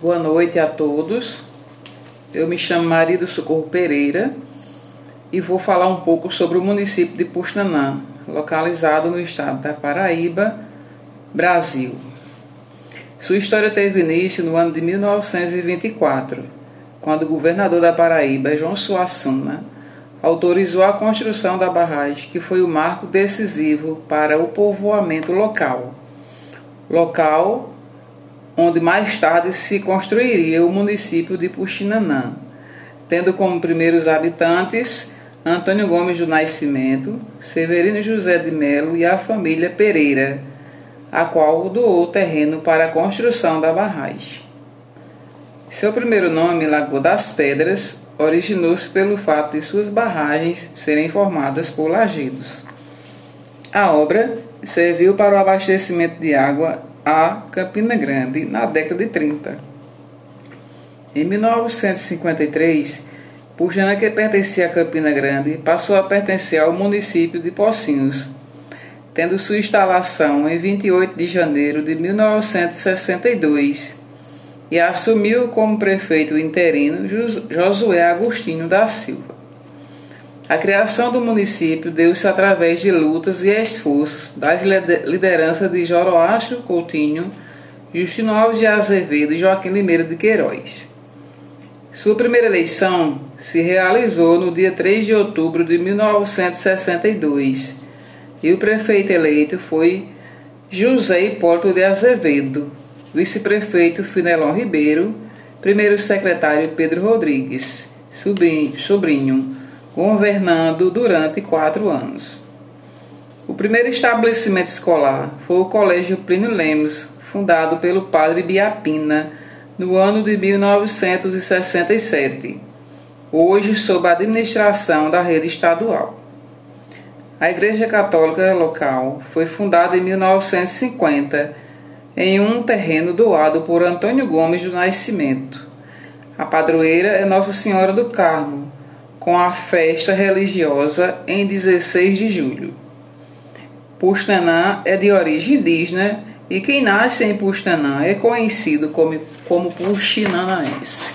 Boa noite a todos. Eu me chamo Maria do Socorro Pereira e vou falar um pouco sobre o município de Puxanã, localizado no estado da Paraíba, Brasil. Sua história teve início no ano de 1924, quando o governador da Paraíba, João Suassuna, autorizou a construção da barragem, que foi o marco decisivo para o povoamento local. Local onde mais tarde se construiria o município de Puxinanã, tendo como primeiros habitantes Antônio Gomes do Nascimento, Severino José de Melo e a família Pereira, a qual doou terreno para a construção da barragem. Seu primeiro nome, Lagoa das Pedras, originou-se pelo fato de suas barragens serem formadas por lajedos. A obra serviu para o abastecimento de água a Campina Grande na década de 30. Em 1953, Pujana, que pertencia a Campina Grande, passou a pertencer ao município de Pocinhos, tendo sua instalação em 28 de janeiro de 1962 e assumiu como prefeito interino Josué Agostinho da Silva. A criação do município deu-se através de lutas e esforços das lideranças de Joroastro Coutinho, Justino Alves de Azevedo e Joaquim Limeira de Queiroz. Sua primeira eleição se realizou no dia 3 de outubro de 1962 e o prefeito eleito foi José Hipólito de Azevedo, vice-prefeito Finelon Ribeiro, primeiro secretário Pedro Rodrigues, sobrinho, governando durante quatro anos. O primeiro estabelecimento escolar foi o Colégio Plínio Lemos, fundado pelo padre Biapina no ano de 1967, hoje sob a administração da rede estadual. A Igreja Católica local foi fundada em 1950 em um terreno doado por Antônio Gomes do Nascimento. A padroeira é Nossa Senhora do Carmo, com a festa religiosa em 16 de julho. Pustanã é de origem indígena e quem nasce em Pustanã é conhecido como, como puxinanaense.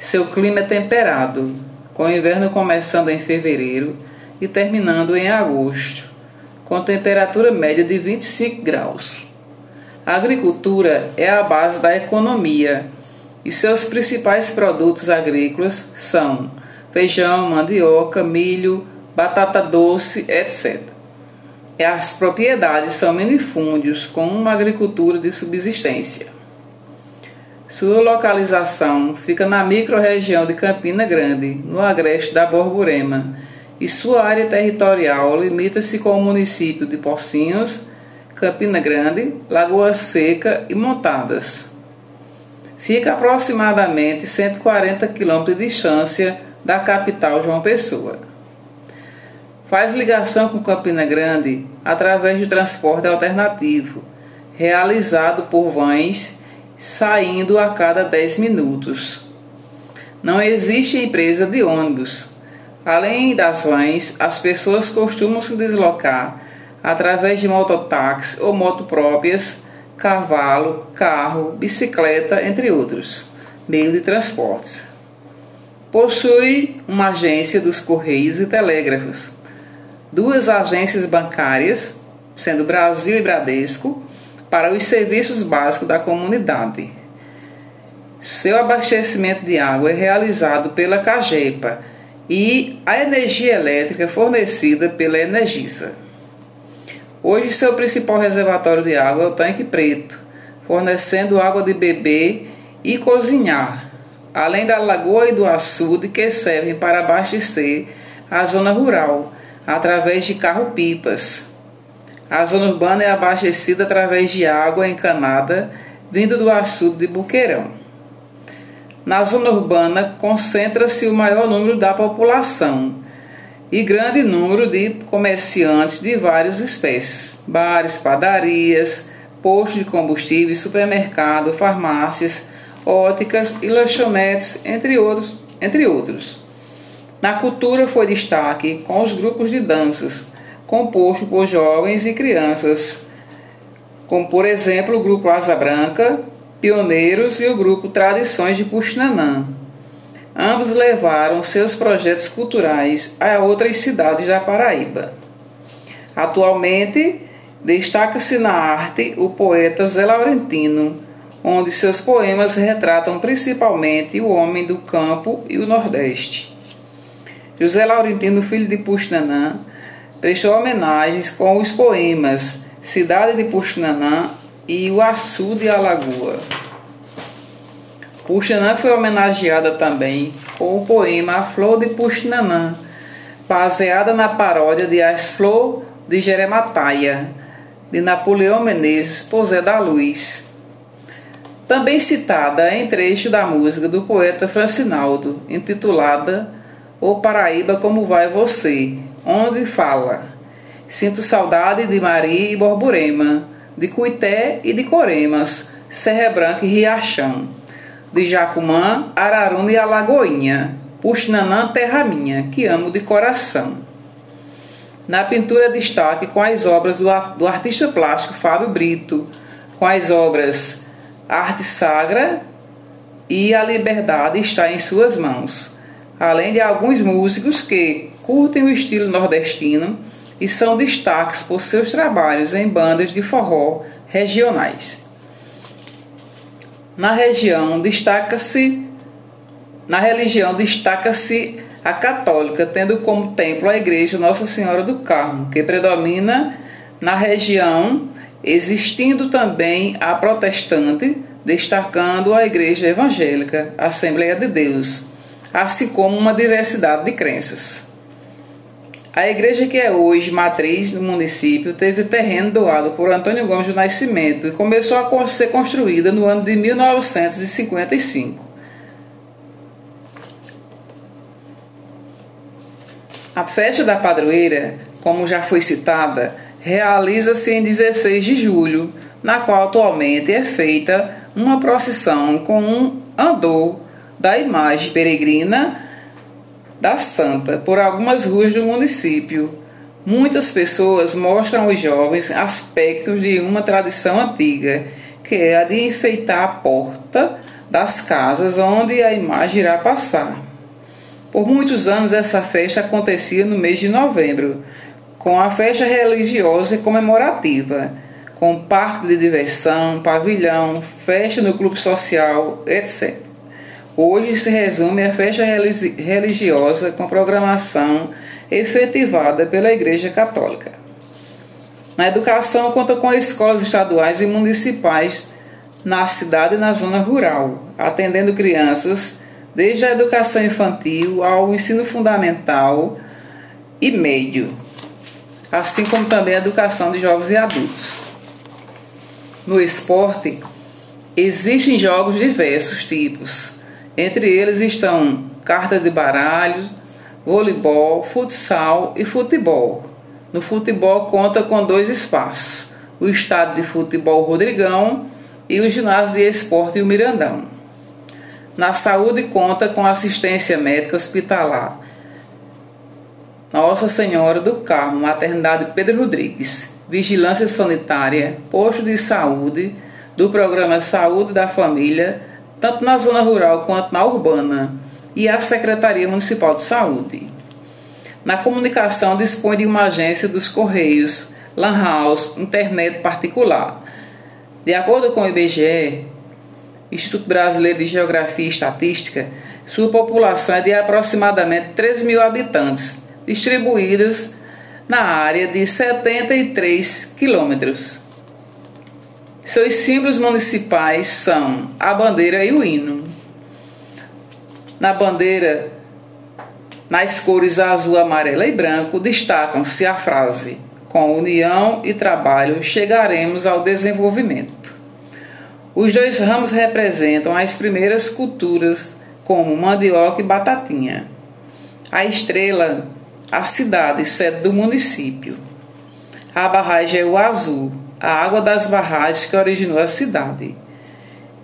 Seu clima é temperado, com o inverno começando em fevereiro e terminando em agosto, com temperatura média de 25 graus. A agricultura é a base da economia e seus principais produtos agrícolas são feijão, mandioca, milho, batata doce, etc. E as propriedades são minifúndios com uma agricultura de subsistência. Sua localização fica na microrregião de Campina Grande, no agreste da Borborema, e sua área territorial limita-se com o município de Pocinhos, Campina Grande, Lagoa Seca e Montadas. Fica aproximadamente 140 quilômetros de distância da capital João Pessoa. Faz ligação com Campina Grande através de transporte alternativo, realizado por vans saindo a cada 10 minutos. Não existe empresa de ônibus. Além das vans, as pessoas costumam se deslocar através de mototáxi ou moto próprias, cavalo, carro, bicicleta, entre outros meios de transportes. Possui uma agência dos Correios e Telégrafos, duas agências bancárias, sendo Brasil e Bradesco, para os serviços básicos da comunidade. Seu abastecimento de água é realizado pela Cagepa e a energia elétrica fornecida pela Energisa. Hoje, seu principal reservatório de água é o Tanque Preto, fornecendo água de beber e cozinhar, além da lagoa e do açude que servem para abastecer a zona rural através de carro-pipas. A zona urbana é abastecida através de água encanada vinda do açude de Buqueirão. Na zona urbana concentra-se o maior número da população, e grande número de comerciantes de várias espécies: bares, padarias, postos de combustível, supermercado, farmácias, óticas e lanchonetes, entre outros, entre outros. Na cultura foi destaque com os grupos de danças, composto por jovens e crianças, como por exemplo o grupo Asa Branca, Pioneiros e o grupo Tradições de Puxinanã. Ambos levaram seus projetos culturais a outras cidades da Paraíba. Atualmente, destaca-se na arte o poeta Zé Laurentino, onde seus poemas retratam principalmente o homem do campo e o Nordeste. José Laurentino, filho de Puxinanã, prestou homenagens com os poemas Cidade de Puxinanã e o Açu de Alagoa. Puxinanã foi homenageada também com o poema A Flor de Puxinanã, baseada na paródia de As Flor de Jeremataia, de Napoleão Menezes Posé da Luz. Também citada em trecho da música do poeta Francinaldo, intitulada O Paraíba Como Vai Você, onde fala: Sinto saudade de Maria e Borborema de Cuité e de Coremas, Serra Branca e Riachão, de Jacumã, Araruna e Alagoinha, Puxinanã, terra minha, que amo de coração. Na pintura destaque com as obras do, do artista plástico Fábio Brito, com as obras Arte Sagra e A Liberdade está em suas mãos, além de alguns músicos que curtem o estilo nordestino e são destaques por seus trabalhos em bandas de forró regionais. Na região destaca-se na religião destaca-se a católica, tendo como templo a igreja Nossa Senhora do Carmo, que predomina na região, existindo também a protestante, destacando a igreja evangélica, Assembleia de Deus, assim como uma diversidade de crenças. A igreja que é hoje matriz do município teve terreno doado por Antônio Gomes do Nascimento e começou a ser construída no ano de 1955. A festa da padroeira, como já foi citada, realiza-se em 16 de julho, na qual atualmente é feita uma procissão com um andor da imagem peregrina da Santa por algumas ruas do município. Muitas pessoas mostram aos jovens aspectos de uma tradição antiga, que é a de enfeitar a porta das casas onde a imagem irá passar. Por muitos anos essa festa acontecia no mês de novembro, com a festa religiosa e comemorativa, com parque de diversão, pavilhão, festa no clube social, etc. Hoje se resume a festa religiosa com programação efetivada pela Igreja Católica. Na educação, conta com escolas estaduais e municipais na cidade e na zona rural, atendendo crianças desde a educação infantil ao ensino fundamental e médio, assim como também a educação de jovens e adultos. No esporte, existem jogos diversos tipos, entre eles estão cartas de baralho, voleibol, futsal e futebol. No futebol conta com dois espaços: o estádio de futebol Rodrigão e o ginásio de esporte o Mirandão. Na saúde conta com assistência médica hospitalar. Nossa Senhora do Carmo, Maternidade Pedro Rodrigues, Vigilância Sanitária, Posto de Saúde, do Programa Saúde da Família tanto na zona rural quanto na urbana, e a Secretaria Municipal de Saúde. Na comunicação, dispõe de uma agência dos Correios, Lan House, internet particular. De acordo com o IBGE, Instituto Brasileiro de Geografia e Estatística, sua população é de aproximadamente 13 mil habitantes, distribuídas na área de 73 quilômetros. Seus símbolos municipais são a bandeira e o hino. Na bandeira, nas cores azul, amarela e branco, destacam-se a frase: Com união e trabalho chegaremos ao desenvolvimento. Os dois ramos representam as primeiras culturas, como mandioca e batatinha. A estrela, a cidade sede do município. A barragem é o azul, a água das barragens que originou a cidade.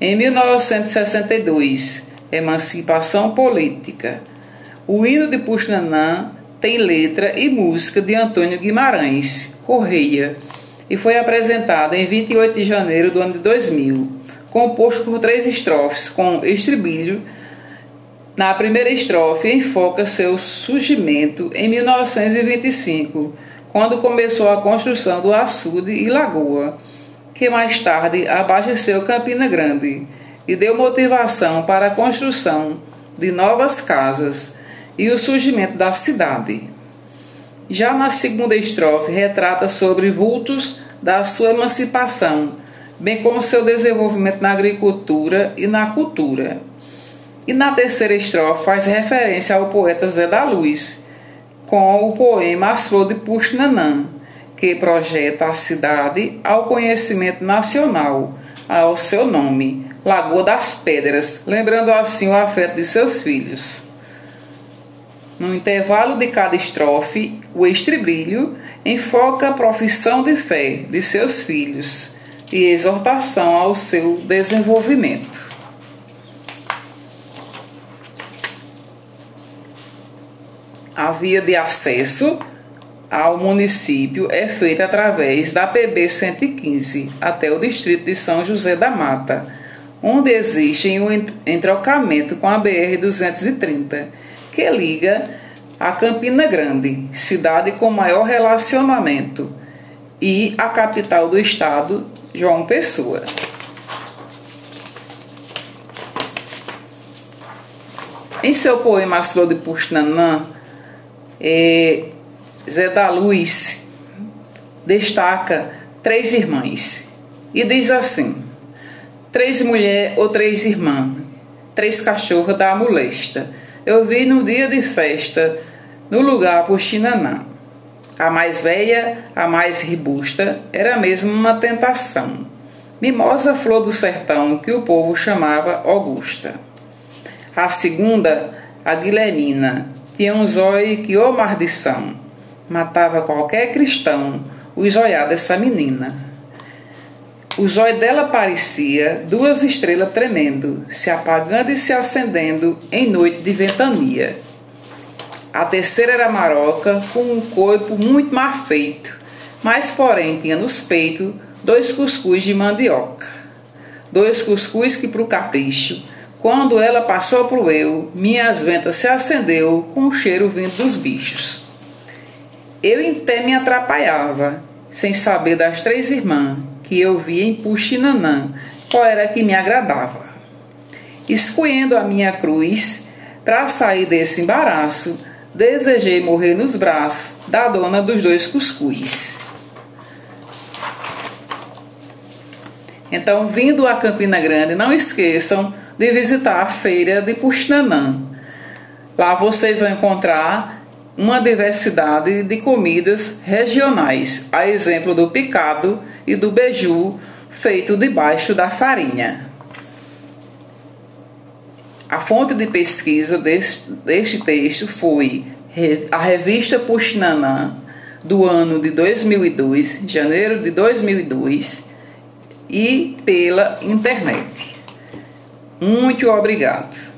Em 1962, Emancipação Política. O hino de Puxnanã tem letra e música de Antônio Guimarães Correia e foi apresentado em 28 de janeiro do ano de 2000, composto por três estrofes com estribilho. Na primeira estrofe, enfoca seu surgimento em 1925, quando começou a construção do açude e lagoa, que mais tarde abasteceu Campina Grande e deu motivação para a construção de novas casas e o surgimento da cidade. Já na segunda estrofe, retrata sobre vultos da sua emancipação, bem como seu desenvolvimento na agricultura e na cultura. E na terceira estrofe faz referência ao poeta Zé da Luz, com o poema As Flores de Puxnanã, que projeta a cidade ao conhecimento nacional, ao seu nome, Lagoa das Pedras, lembrando assim o afeto de seus filhos. No intervalo de cada estrofe, o estribilho enfoca a profissão de fé de seus filhos e exortação ao seu desenvolvimento. A via de acesso ao município é feita através da PB 115 até o distrito de São José da Mata, onde existe um entrocamento com a BR 230 que liga a Campina Grande, cidade com maior relacionamento, e a capital do estado, João Pessoa. Em seu poema As Flores de Puxnanã, é, Zé da Luz destaca três irmãs e diz assim: três mulheres ou três irmãs, três cachorros da molesta eu vi no dia de festa, no lugar por Chinanã. A mais velha, a mais robusta, era mesmo uma tentação. Mimosa flor do sertão, que o povo chamava Augusta. A segunda, a Guilhermina, tinha um zóio que, ô maldição, matava qualquer cristão, o zóiar dessa menina. O zóio dela parecia duas estrelas tremendo, se apagando e se acendendo em noite de ventania. A terceira era maroca, com um corpo muito mal feito, mas porém tinha nos peitos dois cuscuz de mandioca. Dois cuscuz que, pro capricho, quando ela passou pro eu, minhas ventas se acendeu com o cheiro vindo dos bichos. Eu até me atrapalhava, sem saber das três irmãs, que eu via em Puxinanã, qual era que me agradava. Escolhendo a minha cruz, para sair desse embaraço, desejei morrer nos braços da dona dos dois cuscuz. Então, vindo a Campina Grande, não esqueçam de visitar a feira de Puxinanã. Lá vocês vão encontrar uma diversidade de comidas regionais, a exemplo do picado e do beiju feito debaixo da farinha. A fonte de pesquisa deste, deste texto foi a revista Puxinanã do ano de 2002, janeiro de 2002, e pela internet. Muito obrigado.